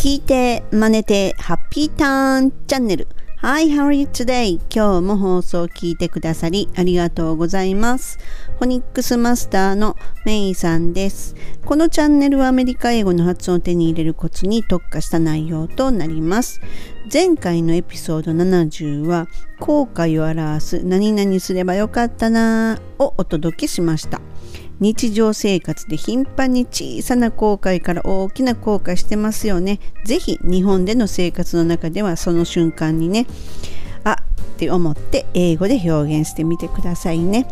聞いて真似てハッピーターンチャンネル Hi, how are you today? 今日も放送を聞いてくださりありがとうございます。フォニックスマスターのメイさんです。このチャンネルはアメリカ英語の発音を手に入れるコツに特化した内容となります。前回のエピソード70は後悔を表す何々すればよかったなぁをお届けしました。日常生活で頻繁に小さな後悔から大きな後悔してますよね。ぜひ日本での生活の中ではその瞬間にね、あって思って英語で表現してみてくださいね。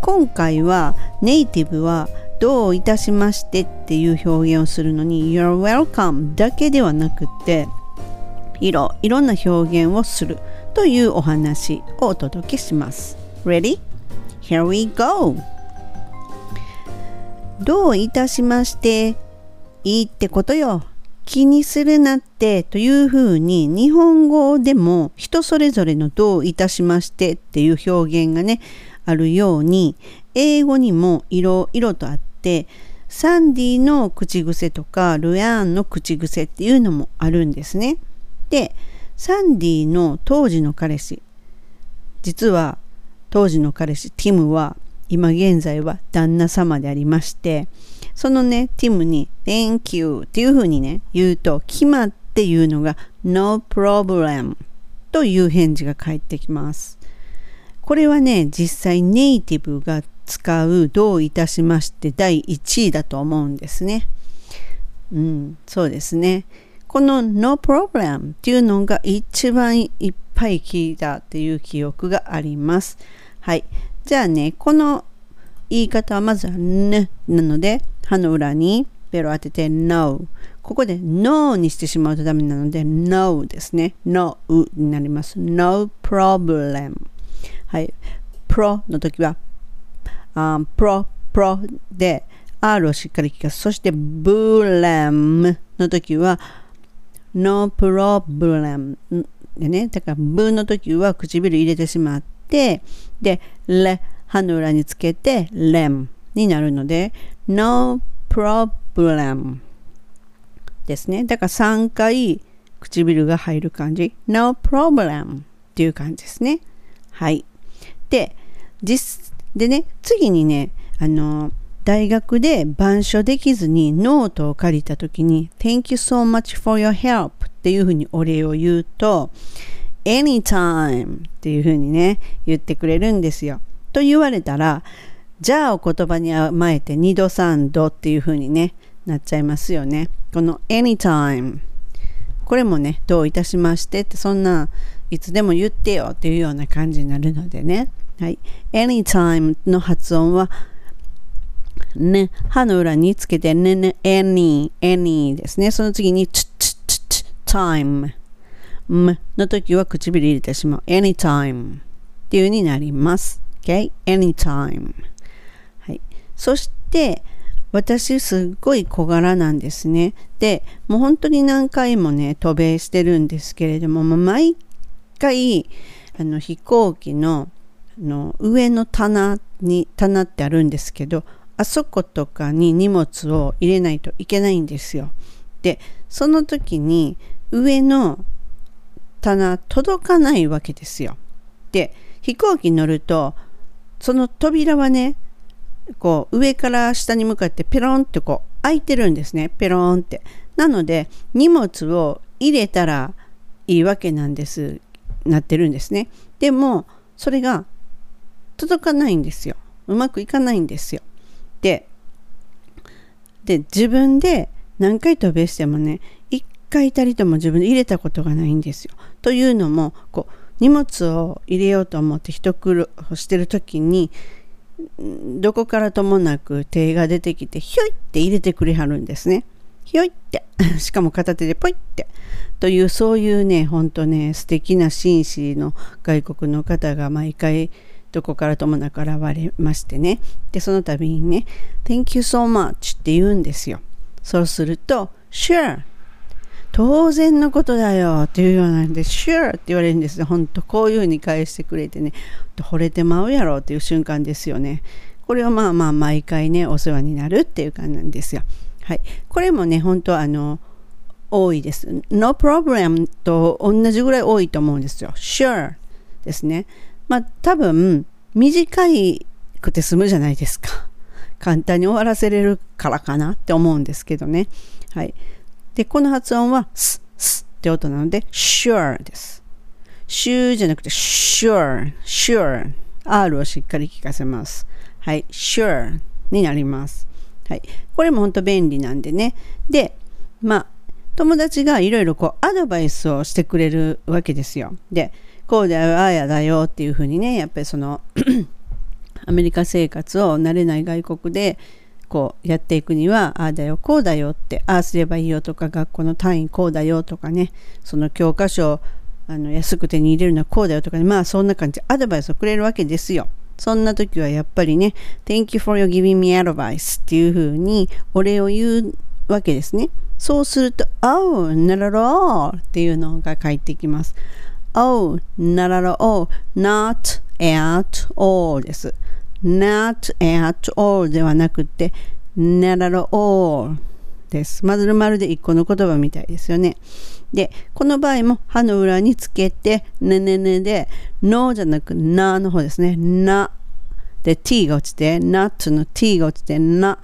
今回はネイティブはどういたしましてっていう表現をするのに You're welcome だけではなくていろいろんな表現をするというお話をお届けします。Ready? Here we go! どういたしましていいってことよ。気にするなってというふうに日本語でも人それぞれのどういたしましてっていう表現がねあるように英語にもいろいろとあってサンディの口癖とかルヤーンの口癖っていうのもあるんですね。でサンディの当時の彼氏実は当時の彼氏ティムは今現在は旦那様でありまして、そのね、ティムに Thank you っていうふうにね、言うと、決まって言うのが No problem という返事が返ってきます。これはね、実際ネイティブが使うどういたしまして第1位だと思うんですね。うん、そうですね。この No problem っていうのが一番いっぱい聞いたっていう記憶があります。はい。じゃあね、この言い方はまずは n なので、歯の裏にベロ当てて no。ここで no にしてしまうとダメなので no ですね。no になります。no problem。はい。pro の時は、um, pro, pro で R をしっかり聞かす。そして blem の時は no problem でね。だから b の時は唇入れてしまって、て、で、レ、歯の裏につけて、レムになるので、no problem ですね。だから3回唇が入る感じ。no problem っていう感じですね。はい。で、実、でね、次にね、あの、大学で板書できずにノートを借りた時に Thank you so much for your help っていうふうにお礼を言うと anytime っていうふうにね、言ってくれるんですよ。と言われたら、じゃあお言葉に甘えて2度3度っていうふうにね、なっちゃいますよね。この anytime。これもね、どういたしましてって、そんないつでも言ってよっていうような感じになるのでね。はい。anytime の発音は、ね、歯の裏につけてね、ね、any, any ですね。その次に、ch, ch, ch, time。M の時は唇入れてしまう。anytime っていう風になります。OK?anytime。はい。そして、私すっごい小柄なんですね。で、もう本当に何回もね、渡米してるんですけれども、毎回、あの飛行機のの上の棚に、棚ってあるんですけど、あそことかに荷物を入れないといけないんですよ。で、その時に上の棚届かないわけですよ。で飛行機に乗るとその扉はねこう上から下に向かってペロンってこう開いてるんですねペロンって。なので荷物を入れたらいいわけなんですなってるんですね。でもそれが届かないんですよ。うまくいかないんですよ。でで自分で何回渡米してもね1回たりとも自分で入れたことがないんですよ。というのもこう荷物を入れようと思って一苦労してる時にどこからともなく手が出てきてひょいって入れてくれはるんですね。ひょいって しかも片手でポイってというそういうねほんとね素敵な紳士の外国の方が毎回どこからともなく現れましてねでその度にね「Thank you so much」って言うんですよ。そうすると「Sure 当然のことだよっていうようなんで、Sure って言われるんですよ。本当こういうふうに返してくれてね、惚れてまうやろっていう瞬間ですよね。これをまあまあ毎回ね、お世話になるっていう感じなんですよ。はい。これもね、本当あの、多いです。No problem と同じぐらい多いと思うんですよ。Sure ですね。まあ多分短いくて済むじゃないですか。簡単に終わらせれるからかなって思うんですけどね。はい。で、この発音はス、スって音なので sure です。シューじゃなくて sure, sure. R をしっかり聞かせます。はい。sure になります。はい。これも本当便利なんでね。で、まあ、友達がいろいろこうアドバイスをしてくれるわけですよ。で、こうだよ、ああやだよっていうふうにね、やっぱりその アメリカ生活を慣れない外国でこうやっていくには、ああだよ、こうだよって、ああすればいいよとか、学校の単位こうだよとかね、その教科書あの安く手に入れるのはこうだよとかね、まあそんな感じアドバイスをくれるわけですよ。そんな時はやっぱりね、Thank you for your giving me advice っていう風にお礼を言うわけですね。そうすると、Oh, not at all っていうのが返ってきます。Oh, not at all, not at all です。Not at all ではなくて、not at all です。まるまるで一個の言葉みたいですよね。で、この場合も歯の裏につけて、ねねねで、のじゃなくなの方ですね。な。で、t が落ちて、ナッツの t が落ちて、な、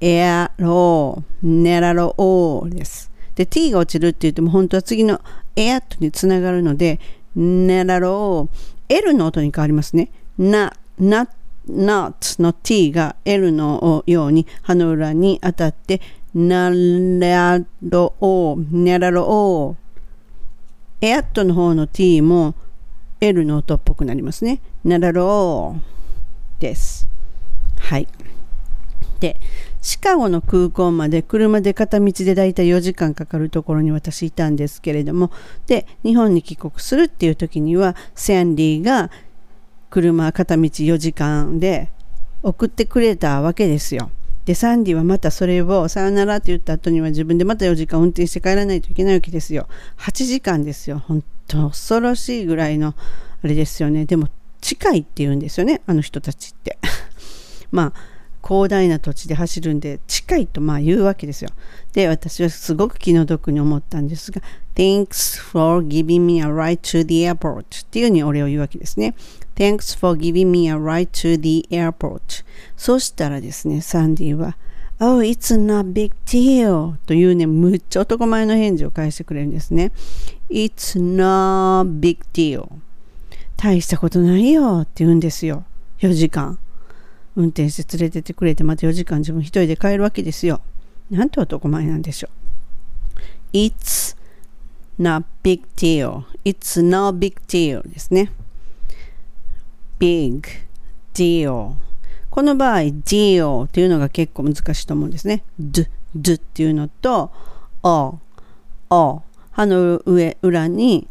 エアロー、ネラローです。で、t が落ちるって言っても、本当は次のエアットにつながるので、ネラロー、L の音に変わりますね。な、な、not の t が L のように歯の裏に当たって、ならろお、ならろお。エアットの方の t も L の音っぽくなりますね。ならろおです。はい。で、シカゴの空港まで車で片道でだいたい4時間かかるところに私いたんですけれども、で、日本に帰国するっていう時には、センディが車片道4時間で送ってくれたわけですよ。で、サンディはまたそれをさよならって言った後には自分でまた4時間運転して帰らないといけないわけですよ。8時間ですよ。本当恐ろしいぐらいのあれですよね。でも近いって言うんですよね。あの人たちって。まあ、広大な土地で走るんで近いとまあ言うわけですよ。で、私はすごく気の毒に思ったんですが、Thanks for giving me a ride to the airport っていうふうに俺を言うわけですね。Thanks for giving me a ride to the airport. そしたらですね、サンディは、Oh, it's not big deal というね、むっちゃ男前の返事を返してくれるんですね。It's not big deal. 大したことないよって言うんですよ。4時間。運転して連れてってくれて、また4時間自分一人で帰るわけですよ。なんて男前なんでしょう。It's not big deal. It's not big deal ですね。big deal この場合 deal っていうのが結構難しいと思うんですね d, d っていうのと o, o 歯の上裏に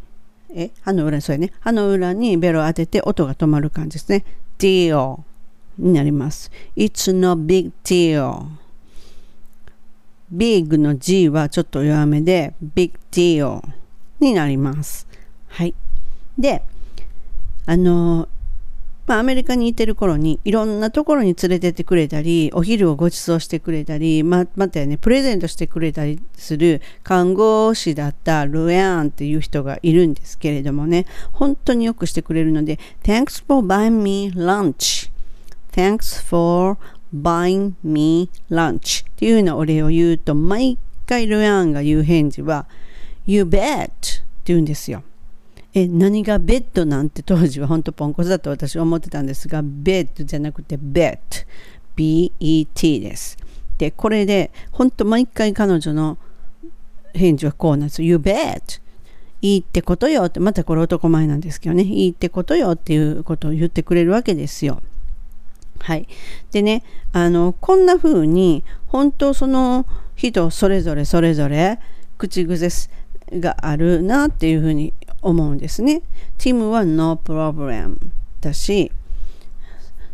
え？歯の裏そうやね歯の裏にベロを当てて音が止まる感じですね deal になります。It's no big deal. Big の G はちょっと弱めで big deal になります。はい。であのまあ、アメリカにいてる頃にいろんなところに連れてってくれたりお昼をご馳走してくれたりままたねプレゼントしてくれたりする看護師だったルエアンっていう人がいるんですけれどもね。本当によくしてくれるので Thanks for buying me lunch. Thanks for buying me lunch. っていうようなお礼を言うと毎回ルアンが言う返事は You bet! って言うんですよ。え何がベッドなんて当時は本当ポンコツだと私は思ってたんですがベッドじゃなくてベッド BET です。でこれで本当毎回彼女の返事はこうなんです You bet! いいってことよってまたこれ男前なんですけどね。いいってことよっていうことを言ってくれるわけですよ。はい。でね、あの、こんな風に、本当その人それぞれそれぞれ口癖があるなっていう風に思うんですね。ティムは No problem だし、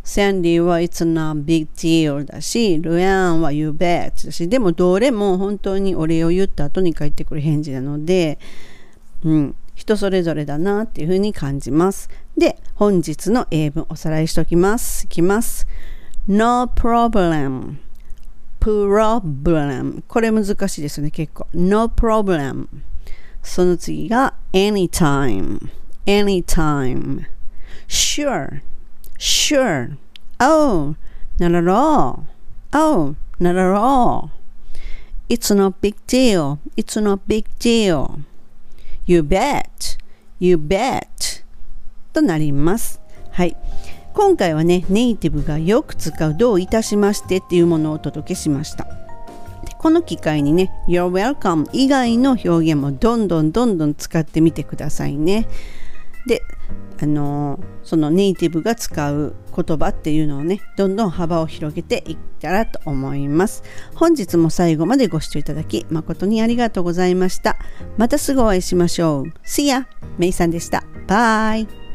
サンディは It's not big deal だし、ルヤンは You bet だし、でもどれも本当にお礼を言った後に返ってくる返事なので、うん、人それぞれだなっていうふうに感じます。で、本日の英文おさらいしておきます。いきます。No problem. problem これ難しいですね結構 no problem その次が anytime anytime sure sure oh not at all oh not at all it's no big deal it's no big deal you bet. You bet. となります。はい。今回はねネイティブがよく使うどういたしましてっていうものをお届けしました。この機会にね You're welcome 以外の表現もどんどんどんどん使ってみてくださいね。であのそのネイティブが使う言葉っていうのをねどんどん幅を広げていったらと思います。本日も最後までご視聴いただき誠にありがとうございました。またすぐお会いしましょう。See ya! メイさんでした。バイ。